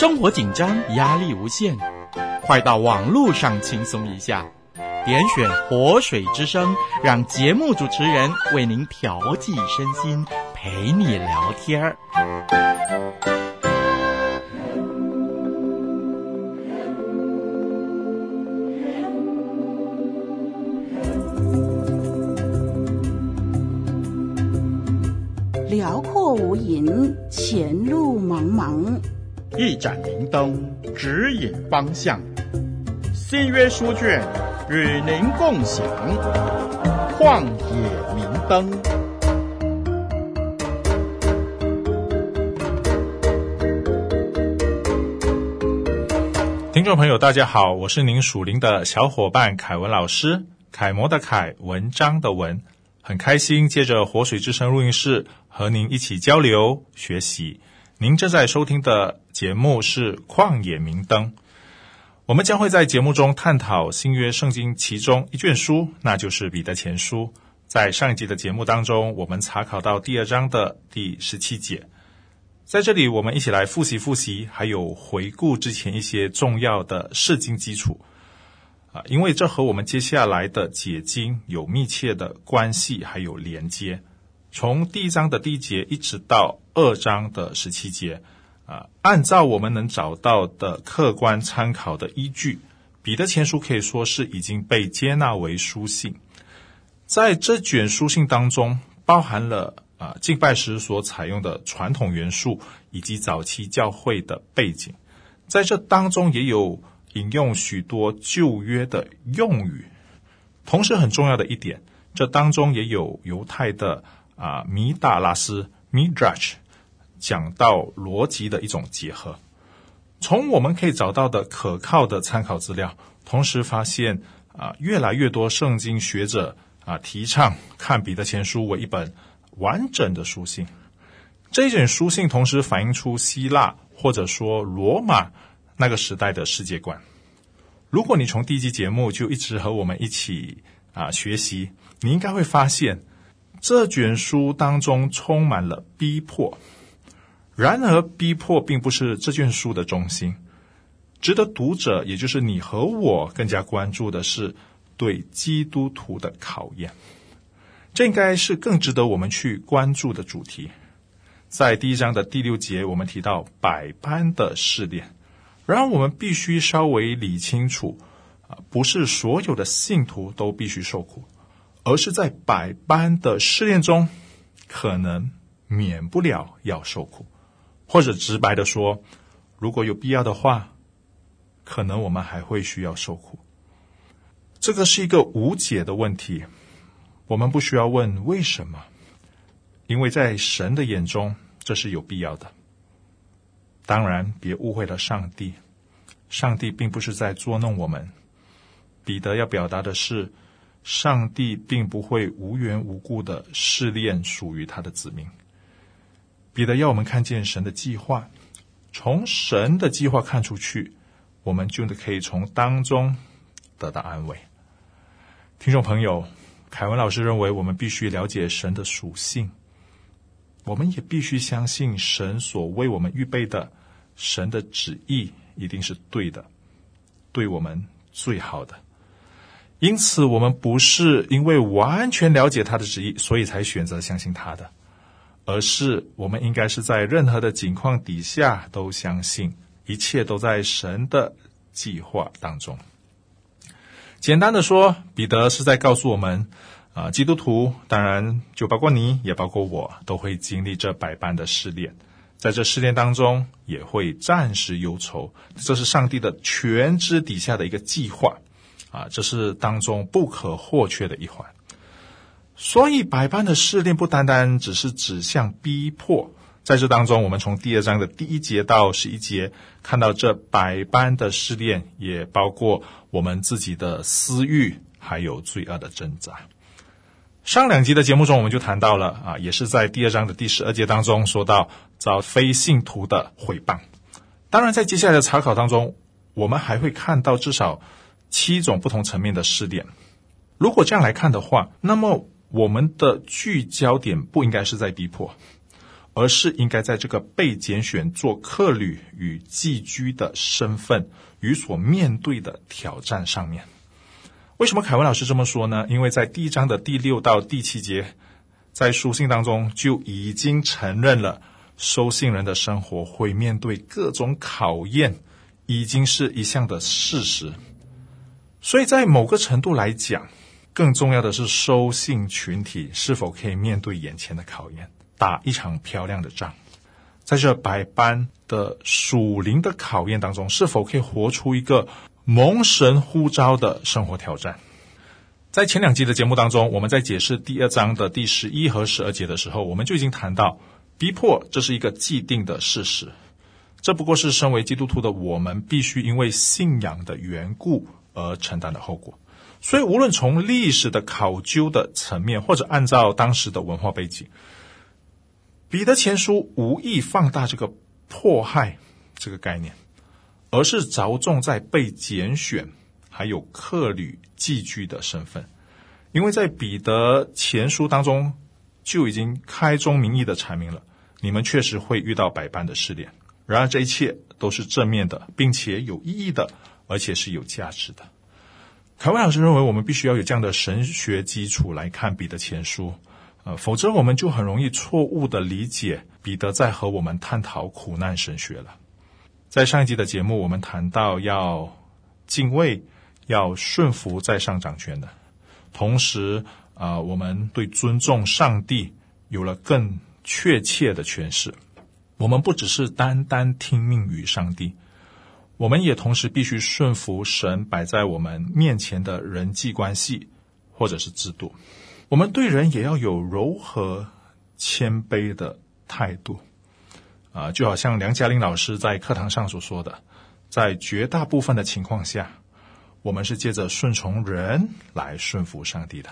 生活紧张，压力无限，快到网络上轻松一下，点选“活水之声”，让节目主持人为您调剂身心，陪你聊天儿。辽阔无垠，前路茫茫。一盏明灯，指引方向。新约书卷与您共享。旷野明灯。听众朋友，大家好，我是您属灵的小伙伴凯文老师，楷模的楷，文章的文，很开心借着活水之声录音室。和您一起交流学习。您正在收听的节目是《旷野明灯》，我们将会在节目中探讨新约圣经其中一卷书，那就是《彼得前书》。在上一集的节目当中，我们查考到第二章的第十七节。在这里，我们一起来复习复习，还有回顾之前一些重要的释经基础啊，因为这和我们接下来的解经有密切的关系，还有连接。从第一章的第一节一直到二章的十七节，啊，按照我们能找到的客观参考的依据，彼得前书可以说是已经被接纳为书信。在这卷书信当中，包含了啊敬拜时所采用的传统元素，以及早期教会的背景。在这当中也有引用许多旧约的用语，同时很重要的一点，这当中也有犹太的。啊，米达拉斯 （Midrash） 讲到逻辑的一种结合。从我们可以找到的可靠的参考资料，同时发现啊，越来越多圣经学者啊提倡看彼得前书为一本完整的书信。这一卷书信同时反映出希腊或者说罗马那个时代的世界观。如果你从第一集节目就一直和我们一起啊学习，你应该会发现。这卷书当中充满了逼迫，然而逼迫并不是这卷书的中心。值得读者，也就是你和我，更加关注的是对基督徒的考验。这应该是更值得我们去关注的主题。在第一章的第六节，我们提到百般的试炼，然而我们必须稍微理清楚啊，不是所有的信徒都必须受苦。而是在百般的试炼中，可能免不了要受苦，或者直白的说，如果有必要的话，可能我们还会需要受苦。这个是一个无解的问题，我们不需要问为什么，因为在神的眼中，这是有必要的。当然，别误会了上帝，上帝并不是在捉弄我们。彼得要表达的是。上帝并不会无缘无故的试炼属于他的子民。彼得要我们看见神的计划，从神的计划看出去，我们就可以从当中得到安慰。听众朋友，凯文老师认为，我们必须了解神的属性，我们也必须相信神所为我们预备的，神的旨意一定是对的，对我们最好的。因此，我们不是因为完全了解他的旨意，所以才选择相信他的，而是我们应该是在任何的境况底下都相信，一切都在神的计划当中。简单的说，彼得是在告诉我们，啊、基督徒当然就包括你，也包括我，都会经历这百般的试炼，在这试炼当中也会暂时忧愁，这是上帝的全知底下的一个计划。啊，这是当中不可或缺的一环。所以，百般的试炼不单单只是指向逼迫，在这当中，我们从第二章的第一节到十一节看到，这百般的试炼也包括我们自己的私欲，还有罪恶的挣扎。上两集的节目中，我们就谈到了啊，也是在第二章的第十二节当中说到遭非信徒的毁谤。当然，在接下来的查考当中，我们还会看到至少。七种不同层面的试炼，如果这样来看的话，那么我们的聚焦点不应该是在逼迫，而是应该在这个被拣选做客旅与寄居的身份与所面对的挑战上面。为什么凯文老师这么说呢？因为在第一章的第六到第七节，在书信当中就已经承认了收信人的生活会面对各种考验，已经是一项的事实。所以在某个程度来讲，更重要的是收信群体是否可以面对眼前的考验，打一场漂亮的仗。在这百般的属灵的考验当中，是否可以活出一个蒙神呼召的生活挑战？在前两集的节目当中，我们在解释第二章的第十一和十二节的时候，我们就已经谈到，逼迫这是一个既定的事实，这不过是身为基督徒的我们必须因为信仰的缘故而承担的后果。所以，无论从历史的考究的层面，或者按照当时的文化背景，彼得前书无意放大这个迫害这个概念。而是着重在被拣选，还有客旅寄居的身份，因为在彼得前书当中就已经开宗明义的阐明了，你们确实会遇到百般的试炼，然而这一切都是正面的，并且有意义的，而且是有价值的。凯文老师认为，我们必须要有这样的神学基础来看彼得前书，呃，否则我们就很容易错误的理解彼得在和我们探讨苦难神学了。在上一集的节目，我们谈到要敬畏、要顺服在上掌权的，同时啊、我们对尊重上帝有了更确切的诠释。我们不只是单单听命于上帝，我们也同时必须顺服神摆在我们面前的人际关系或者是制度。我们对人也要有柔和、谦卑的态度。啊，就好像梁嘉玲老师在课堂上所说的，在绝大部分的情况下，我们是借着顺从人来顺服上帝的。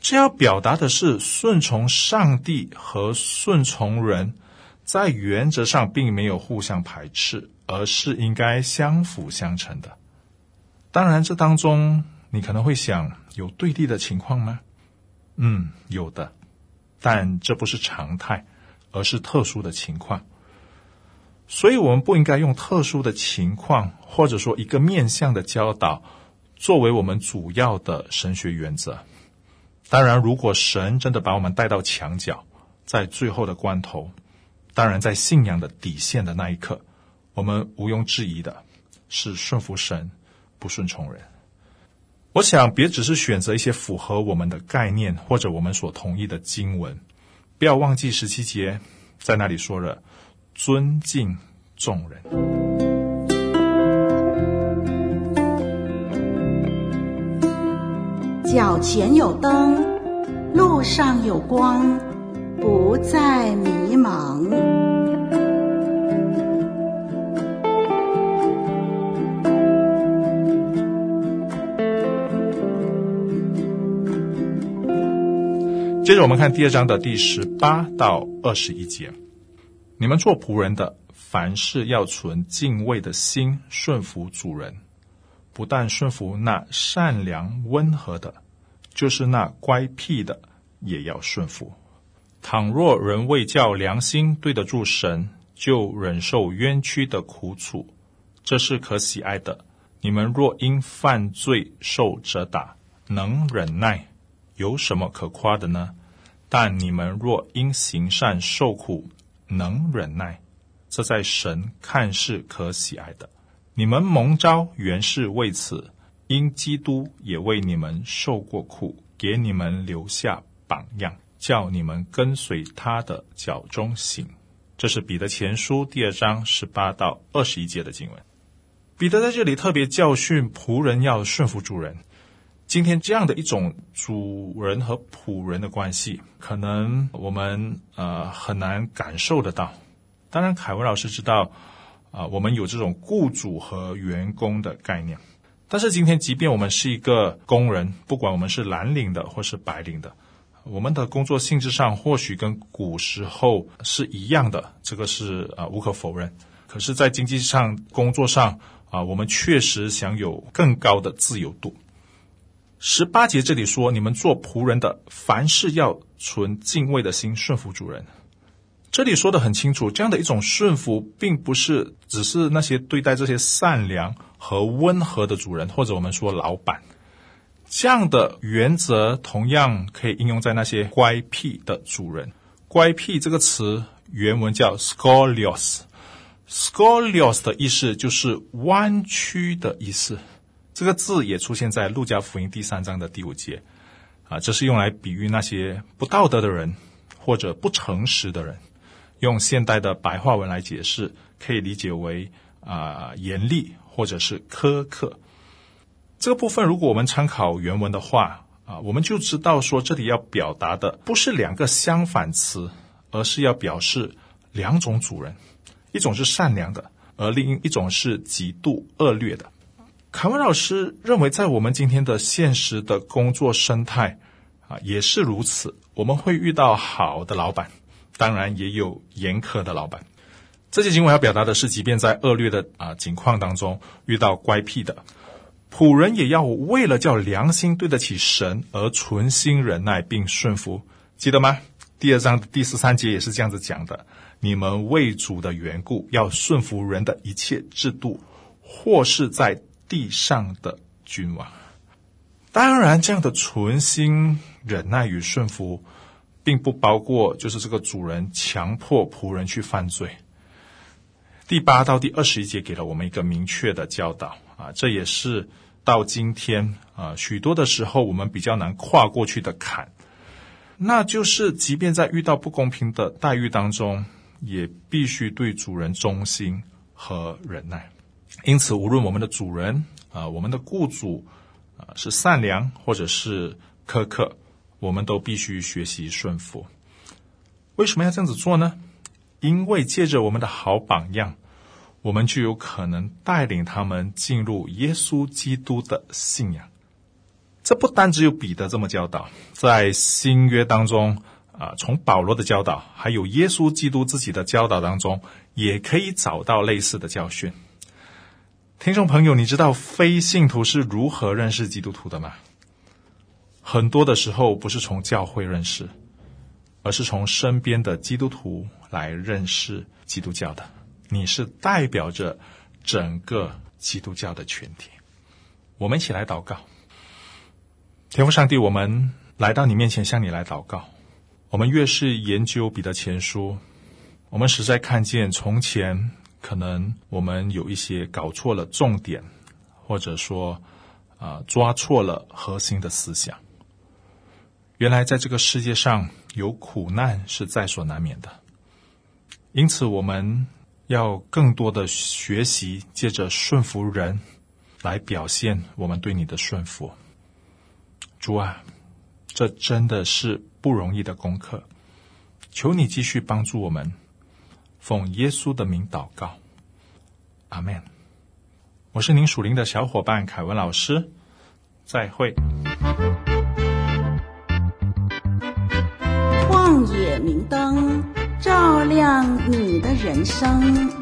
这要表达的是，顺从上帝和顺从人，在原则上并没有互相排斥，而是应该相辅相成的。当然，这当中你可能会想，有对立的情况吗？嗯，有的，但这不是常态。而是特殊的情况，所以我们不应该用特殊的情况，或者说一个面向的教导，作为我们主要的神学原则。当然，如果神真的把我们带到墙角，在最后的关头，当然在信仰的底线的那一刻，我们毋庸置疑的是顺服神，不顺从人。我想，别只是选择一些符合我们的概念，或者我们所同意的经文。不要忘记十七节，在那里说了尊敬众人。脚前有灯，路上有光，不再迷茫。接着我们看第二章的第十八到二十一节，你们做仆人的，凡事要存敬畏的心，顺服主人。不但顺服那善良温和的，就是那乖僻的，也要顺服。倘若人为叫良心对得住神，就忍受冤屈的苦楚，这是可喜爱的。你们若因犯罪受责打，能忍耐，有什么可夸的呢？但你们若因行善受苦，能忍耐，这在神看是可喜爱的。你们蒙召原是为此，因基督也为你们受过苦，给你们留下榜样，叫你们跟随他的脚踪行。这是彼得前书第二章十八到二十一节的经文。彼得在这里特别教训仆人要顺服主人。今天这样的一种主人和仆人的关系，可能我们呃很难感受得到。当然，凯文老师知道啊、我们有这种雇主和员工的概念。但是今天，即便我们是一个工人，不管我们是蓝领的或是白领的，我们的工作性质上或许跟古时候是一样的，这个是啊、呃、无可否认。可是，在经济上、工作上啊、我们确实享有更高的自由度。十八节这里说：“你们做仆人的，凡事要存敬畏的心，顺服主人。”这里说的很清楚，这样的一种顺服，并不是只是那些对待这些善良和温和的主人，或者我们说老板。这样的原则同样可以应用在那些乖僻的主人。乖僻这个词原文叫 scolios，scolios 的意思就是弯曲的意思。这个字也出现在路加福音第三章的第五节。啊，这是用来比喻那些不道德的人或者不诚实的人。用现代的白话文来解释，可以理解为啊、严厉或者是苛刻。这个部分，如果我们参考原文的话，啊，我们就知道说这里要表达的不是两个相反词，而是要表示两种主人，一种是善良的，而另一种是极度恶劣的。凯文老师认为，在我们今天的现实的工作生态，啊，也是如此。我们会遇到好的老板，当然也有严苛的老板。这些经文要表达的是，即便在恶劣的啊境况当中，遇到乖僻的。仆人也要为了叫良心对得起神而存心忍耐并顺服，记得吗？第二章第十三节也是这样子讲的：你们为主的缘故，要顺服人的一切制度，或是在地上的君王。当然，这样的存心忍耐与顺服，并不包括就是这个主人强迫仆人去犯罪。第八到第二十一节给了我们一个明确的教导。啊，这也是到今天啊，许多的时候我们比较难跨过去的坎，那就是即便在遇到不公平的待遇当中，也必须对主人忠心和忍耐。因此，无论我们的主人啊，我们的雇主啊，是善良或者是苛刻，我们都必须学习顺服。为什么要这样子做呢？因为借着我们的好榜样。我们就有可能带领他们进入耶稣基督的信仰。这不单只有彼得这么教导，在新约当中啊，从保罗的教导，还有耶稣基督自己的教导当中，也可以找到类似的教训。听众朋友，你知道非信徒是如何认识基督徒的吗？很多的时候不是从教会认识，而是从身边的基督徒来认识基督教的。你是代表着整个基督教的群体，我们一起来祷告。天父上帝，我们来到你面前向你来祷告。我们越是研究彼得前书，我们实在看见从前可能我们有一些搞错了重点，或者说啊抓错了核心的思想。原来在这个世界上有苦难是在所难免的，因此我们。要更多的学习，借着顺服人来表现我们对你的顺服。主啊，这真的是不容易的功课，求你继续帮助我们，奉耶稣的名祷告，阿门。我是您属灵的小伙伴凯文老师，再会。旷野明灯。照亮你的人生。